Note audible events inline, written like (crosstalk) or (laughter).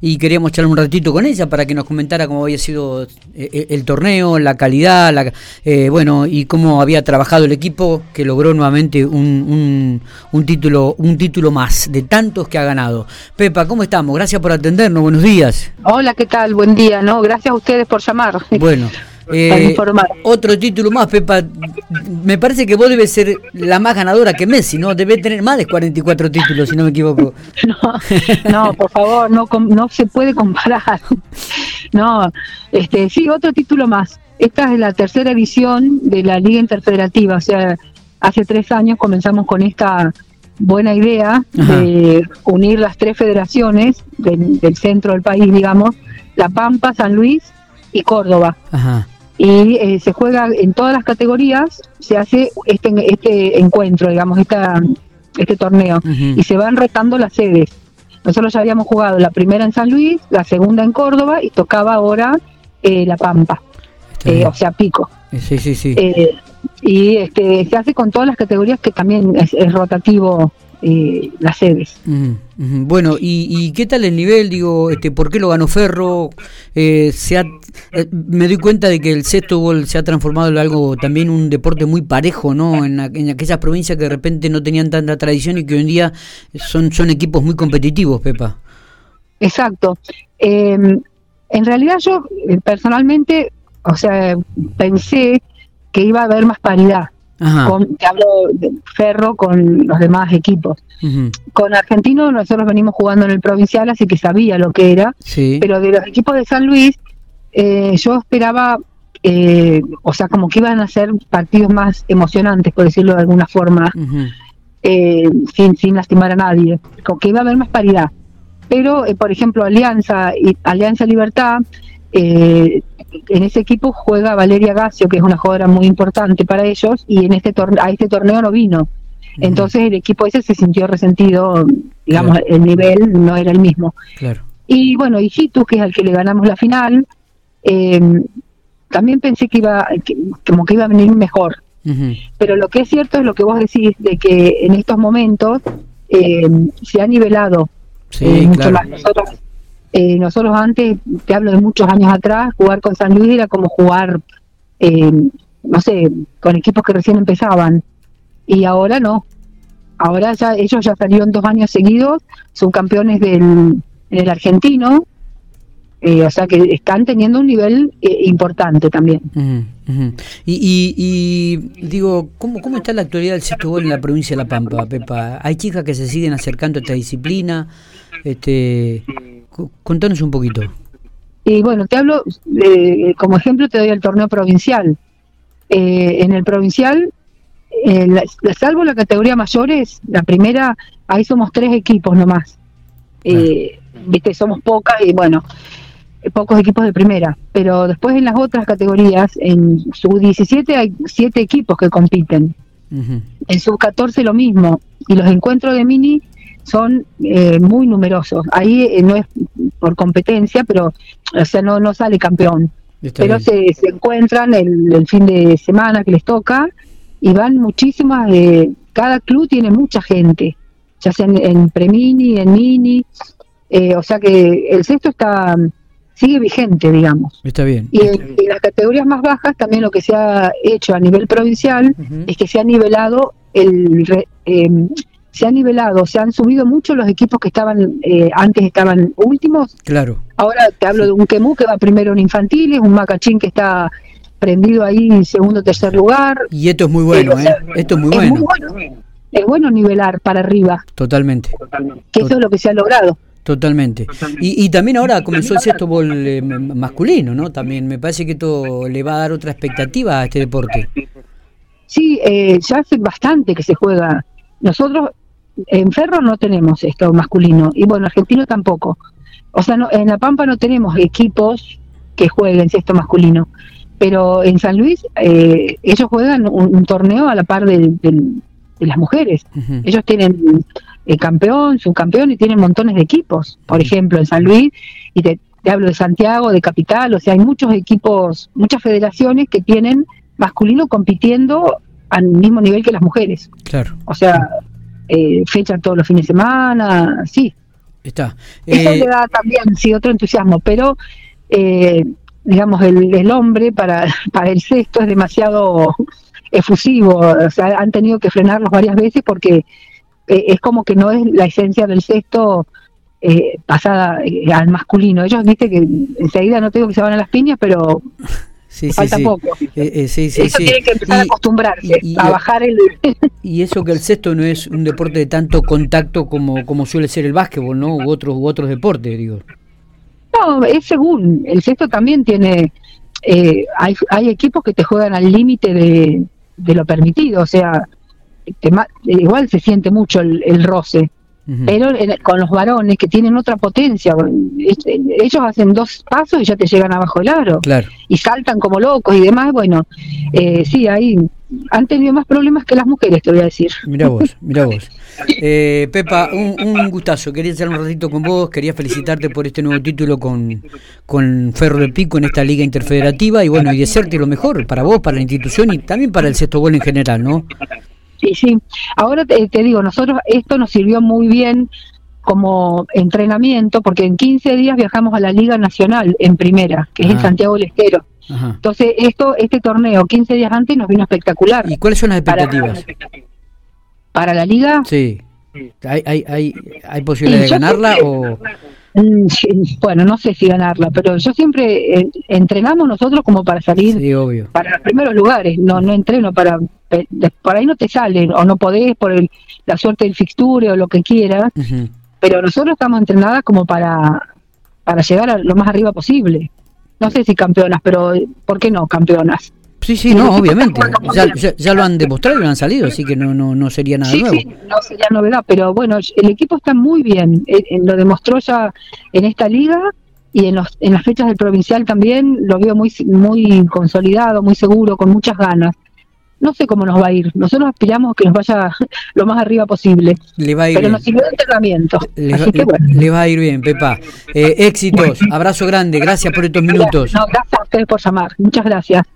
y queríamos charlar un ratito con ella para que nos comentara cómo había sido eh, eh, el torneo, la calidad, la, eh, bueno, y cómo había trabajado el equipo que logró nuevamente un, un, título, un título más de tantos que ha ganado. Pepa, ¿cómo estamos? Gracias por atendernos, buenos días. Hola, ¿qué tal? Buen día, ¿no? Gracias a ustedes por llamar. Bueno. Eh, otro título más, Pepa. Me parece que vos debes ser la más ganadora que Messi, ¿no? Debe tener más de 44 títulos, si no me equivoco. (laughs) No, por favor, no, no se puede comparar. (laughs) No, este, sí, otro título más. Esta es la tercera edición de la Liga Interfederativa. O sea, hace tres años comenzamos con esta buena idea de unir las tres federaciones del centro del país, digamos, La Pampa, San Luis y Córdoba. Ajá y eh, se juega en todas las categorías, se hace este, este encuentro, digamos, esta, este torneo, y se van rotando las sedes. Nosotros ya habíamos jugado la primera en San Luis, la segunda en Córdoba y tocaba ahora eh, La Pampa, eh, o sea, Pico. Sí, sí, sí. y este, se hace con todas las categorías que también es rotativo eh, las sedes. Bueno, ¿y, qué tal el nivel? Digo, este, ¿por qué lo ganó Ferro? Eh, se eh, me doy cuenta de que el sexto gol se ha transformado en algo también un deporte muy parejo, ¿no? En, aquellas provincias que de repente no tenían tanta tradición y que hoy en día son, son equipos muy competitivos, Pepa. Exacto. Em, en realidad yo personalmente, o sea, pensé que iba a haber más paridad con, te hablo de Ferro con los demás equipos. Con Argentino nosotros venimos jugando en el provincial, así que sabía lo que era, pero de los equipos de San Luis eh, yo esperaba, eh, o sea, como que iban a ser partidos más emocionantes, por decirlo de alguna forma, eh, sin, sin lastimar a nadie, como que iba a haber más paridad. Pero, por ejemplo, Alianza y Alianza Libertad eh, en ese equipo juega Valeria Gacio, que es una jugadora muy importante para ellos, y en este a este torneo no vino. Entonces el equipo ese se sintió resentido, digamos, el nivel no era el mismo. Claro. Y bueno, y que es al que le ganamos la final, eh, también pensé que iba, como que iba a venir mejor. Pero lo que es cierto es lo que vos decís, de que en estos momentos eh, se ha nivelado sí, mucho más. Nosotros eh, nosotros antes, te hablo de muchos años atrás, jugar con San Luis era como jugar, eh, no sé, con equipos que recién empezaban. Y ahora no. Ahora ya ellos ya salieron dos años seguidos, son campeones del, el argentino, eh, o sea que están teniendo un nivel importante también. Y, y, digo, ¿cómo, ¿cómo está la actualidad del sexto en la provincia de La Pampa, Pepa? ¿Hay chicas que se siguen acercando a esta disciplina? Este, Contanos un poquito. Y bueno, te hablo, eh, como ejemplo te doy el torneo provincial. Eh, en el provincial, eh, salvo la categoría mayores, la primera, ahí somos tres equipos nomás. Viste, somos pocas y bueno, pocos equipos de primera. Pero después en las otras categorías, en sub-17 hay siete equipos que compiten. En sub-14 lo mismo. Y los encuentros de mini son eh, muy numerosos. Ahí eh, no es por competencia, pero o sea, no, no sale campeón. pero se, se, encuentran el, fin de semana que les toca y van muchísimas, de cada club tiene mucha gente, ya sea en, Premini, en Mini, eh, o sea que el sexto está sigue vigente, digamos. Está bien. Y en, las categorías más bajas también lo que se ha hecho a nivel provincial es que se ha nivelado el, se ha nivelado, se han subido mucho los equipos que estaban eh, antes estaban últimos. Claro. Ahora te hablo de un Quemú que va primero en infantiles, un Macachín que está prendido ahí en segundo o tercer lugar. Y esto es muy bueno, ¿eh? Esto es muy bueno. Es bueno nivelar para arriba. Totalmente. Que eso es lo que se ha logrado. Totalmente. Y, y también ahora comenzó el sexto bol eh, masculino, ¿no? También me parece que esto le va a dar otra expectativa a este deporte. Sí, eh, ya hace bastante que se juega. Nosotros en Ferro no tenemos esto masculino y bueno, argentino tampoco. O sea, no, en La Pampa no tenemos equipos que jueguen esto masculino, pero en San Luis eh, ellos juegan un, torneo a la par de, las mujeres. Ellos tienen el eh, campeón, subcampeón y tienen montones de equipos. Por ejemplo, en San Luis, y te, hablo de Santiago, de Capital, o sea, hay muchos equipos, muchas federaciones que tienen masculino compitiendo al mismo nivel que las mujeres. Claro. O sea, eh, fecha todos los fines de semana, sí. Está. Eso le da también, sí, otro entusiasmo, pero eh, digamos, el, el, hombre para, (laughs) para el sexto es demasiado efusivo, o sea, han tenido que frenarlos varias veces porque eh, es como que no es la esencia del sexto eh, pasada eh, al masculino. Ellos, viste que enseguida no tengo que se van a las piñas, pero sí, falta sí, poco. Eh, sí, sí, eso tiene que empezar y, a acostumbrarse, y, a bajar el... y eso que el sexto no es un deporte de tanto contacto como, como suele ser el básquetbol, ¿no? U otros, u otros deportes, digo. No, es según. El sexto también tiene... hay, hay equipos que te juegan al límite de, de lo permitido, o sea, te, igual se siente mucho el, el roce, uh -huh. pero en, con los varones que tienen otra potencia, ellos hacen dos pasos y ya te llegan abajo el aro, claro. y saltan como locos y demás, bueno, eh, sí, ahí han tenido más problemas que las mujeres, te voy a decir. Mira vos, mira (laughs) vos. Eh, Pepa, un, un, gustazo. Quería estar un ratito con vos. Quería felicitarte por este nuevo título con, con Ferro del Pico en esta liga interfederativa. Y bueno, y desearte lo mejor para vos, para la institución y también para el sexto gol en general, ¿no? Sí, sí. Ahora te, te digo, nosotros esto nos sirvió muy bien como entrenamiento, porque en 15 días viajamos a la Liga Nacional en primera, que es ah. en Santiago del Estero. Ajá. Entonces, esto, este torneo, 15 días antes, nos vino espectacular. ¿Y cuáles son las expectativas? Para, para la liga. Sí. ¿Hay, hay, hay, hay posibilidad de ganarla o...? Bueno, no sé si ganarla, pero yo siempre eh, entrenamos nosotros como para salir sí, obvio. para los primeros lugares, no no entreno para por ahí no te salen o no podés por el, la suerte del fixture o lo que quieras, uh -huh. pero nosotros estamos entrenadas como para para llegar a lo más arriba posible. No sé si campeonas, pero ¿por qué no campeonas? Sí, sí, no, (laughs) obviamente. Ya, ya, ya, lo han demostrado y lo han salido, así que no, no, no sería nada sí, nuevo. Sí, no sería novedad, pero bueno, el equipo está muy bien. Eh, eh, lo demostró ya en esta liga y en, los, en las fechas del provincial también lo veo muy, muy consolidado, muy seguro, con muchas ganas. No sé cómo nos va a ir. Nosotros aspiramos que nos vaya (laughs) lo más arriba posible. Le va a ir pero bien. nos sirvió de entrenamiento. Le, así que bueno. le va a ir bien, Pepa. Eh, éxitos, abrazo grande, gracias por estos minutos. No, gracias a ustedes por llamar. Muchas gracias.